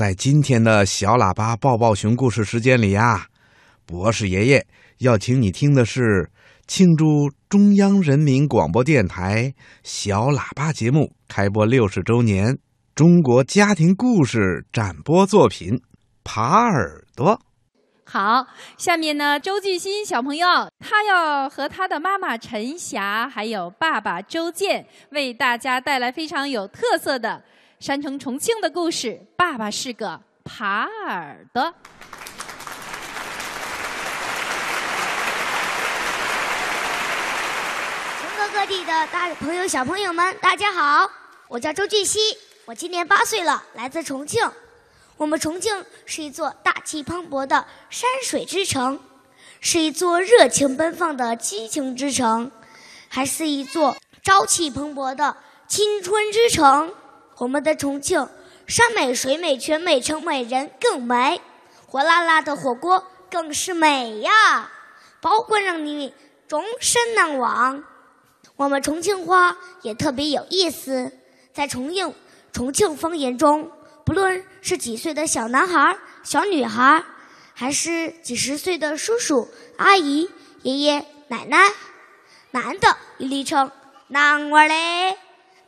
在今天的小喇叭抱抱熊故事时间里呀，博士爷爷要请你听的是庆祝中央人民广播电台小喇叭节目开播六十周年中国家庭故事展播作品《耙耳朵》。好，下面呢，周巨新小朋友他要和他的妈妈陈霞，还有爸爸周健，为大家带来非常有特色的山城重庆的故事。爸爸是个耙耳朵。全国各地的大朋友、小朋友们，大家好，我叫周俊熙，我今年八岁了，来自重庆。我们重庆是一座大气磅礴的山水之城，是一座热情奔放的激情之城，还是一座朝气蓬勃的青春之城。我们的重庆，山美水美全美，城美人更美，火辣辣的火锅更是美呀，包管让你终身难忘。我们重庆话也特别有意思，在重庆重庆方言中。不论是几岁的小男孩、小女孩，还是几十岁的叔叔、阿姨、爷爷、奶奶，男的一律称男娃嘞，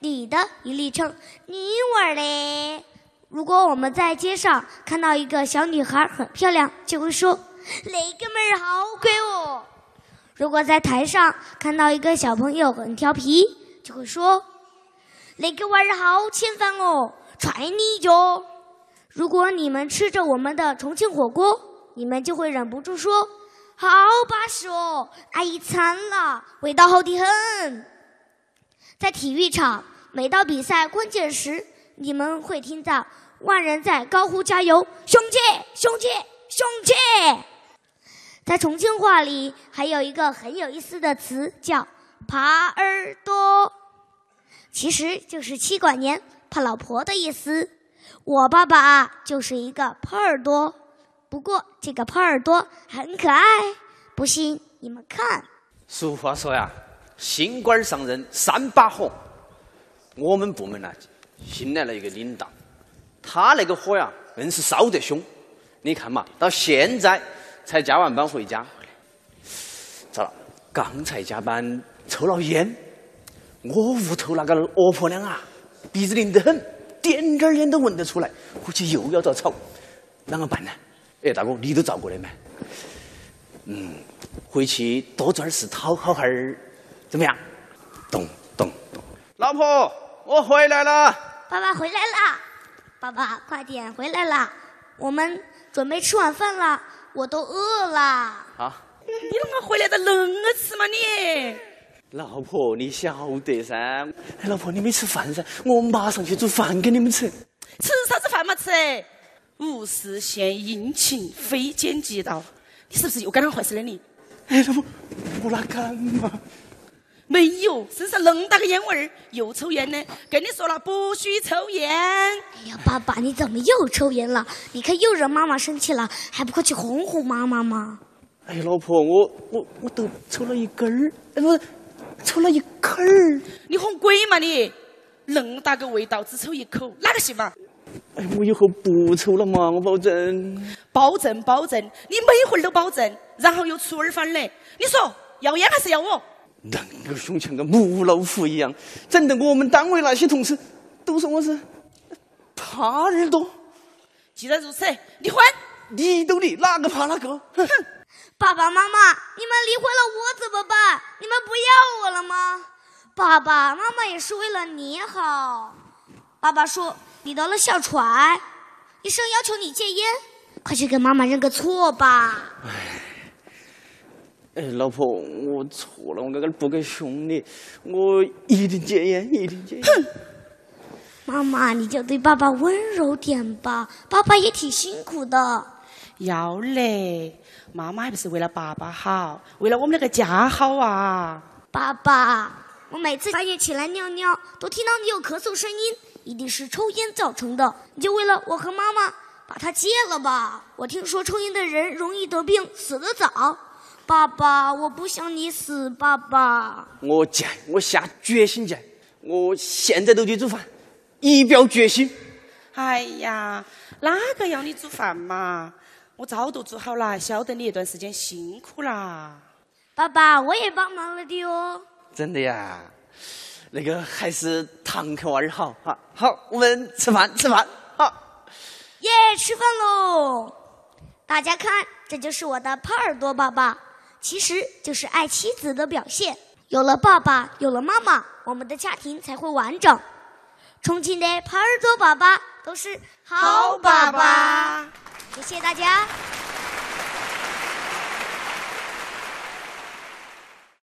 你的一律称你娃儿嘞。如果我们在街上看到一个小女孩很漂亮，就会说那个妹儿好乖哦。如果在台上看到一个小朋友很调皮，就会说那个娃儿好欠烦哦。踹你一脚！如果你们吃着我们的重庆火锅，你们就会忍不住说：“好巴适哦，阿姨馋了，味道好的很。”在体育场，每到比赛关键时，你们会听到万人在高呼加油：“雄起，雄起，雄起！”在重庆话里，还有一个很有意思的词叫“耙耳朵”，其实就是妻管严。怕老婆的意思，我爸爸就是一个耙耳朵，不过这个耙耳朵很可爱，不信你们看。俗话说呀，新官上任三把火。我们部门呢新来了一个领导，他那个火呀，硬是烧得凶。你看嘛，到现在才加完班回家，糟了，刚才加班抽了烟，我屋头那个恶婆娘啊。鼻子灵得很，点点烟都闻得出来，估计又要遭吵，啷个办呢？哎，大哥，你都照过来没？嗯，回去多做点事，讨好哈儿，怎么样？咚咚咚！老婆，我回来了。爸爸回来了，爸爸快点回来了，我们准备吃晚饭了，我都饿了。啊？你啷个回来的恁个迟嘛你？老婆，你晓得噻？哎，老婆，你没吃饭噻？我马上去煮饭给你们吃。吃啥子饭嘛吃？无事献殷勤，非奸即盗。你是不是又干了坏事了你？哎，老婆，我哪敢嘛？没有，身上恁大个烟味儿，又抽烟呢。跟你说了，不许抽烟。哎呀，爸爸，你怎么又抽烟了？你看又惹妈妈生气了，还不快去哄哄妈妈吗？哎，老婆，我我我都抽了一根儿，哎不。抽了一口儿，你哄鬼嘛你？恁大个味道，只抽一口，哪个信嘛？哎，我以后不抽了嘛，我保证。保证保证，你每回儿都保证，然后又出尔反尔。你说要烟还是要我？恁个凶，像个母老虎一样，整得我们单位那些同事都说我是耙耳朵。既然如此，离婚。你都离，哪个怕哪个？哼！爸爸妈妈，你们离婚了，我怎么办？你们不要我了吗？爸爸妈妈也是为了你好。爸爸说你得了哮喘，医生要求你戒烟，快去跟妈妈认个错吧。哎，老婆，我错了，我刚刚不该凶你，我一定戒烟，一定戒烟。哼！妈妈，你就对爸爸温柔点吧，爸爸也挺辛苦的。要嘞。妈妈还不是为了爸爸好，为了我们那个家好啊！爸爸，我每次半夜起来尿尿，都听到你有咳嗽声音，一定是抽烟造成的。你就为了我和妈妈，把它戒了吧。我听说抽烟的人容易得病，死得早。爸爸，我不想你死，爸爸。我讲，我下决心讲，我现在都去煮饭，一表决心。哎呀，哪个要你煮饭嘛？我早都煮好了，晓得你那段时间辛苦啦。爸爸，我也帮忙了的哦。真的呀，那个还是堂客娃儿好哈。好，我们吃饭吃饭。好，耶，吃饭喽！大家看，这就是我的耙耳朵爸爸，其实就是爱妻子的表现。有了爸爸，有了妈妈，我们的家庭才会完整。重庆的耙耳朵爸爸都是好爸爸。谢谢大家。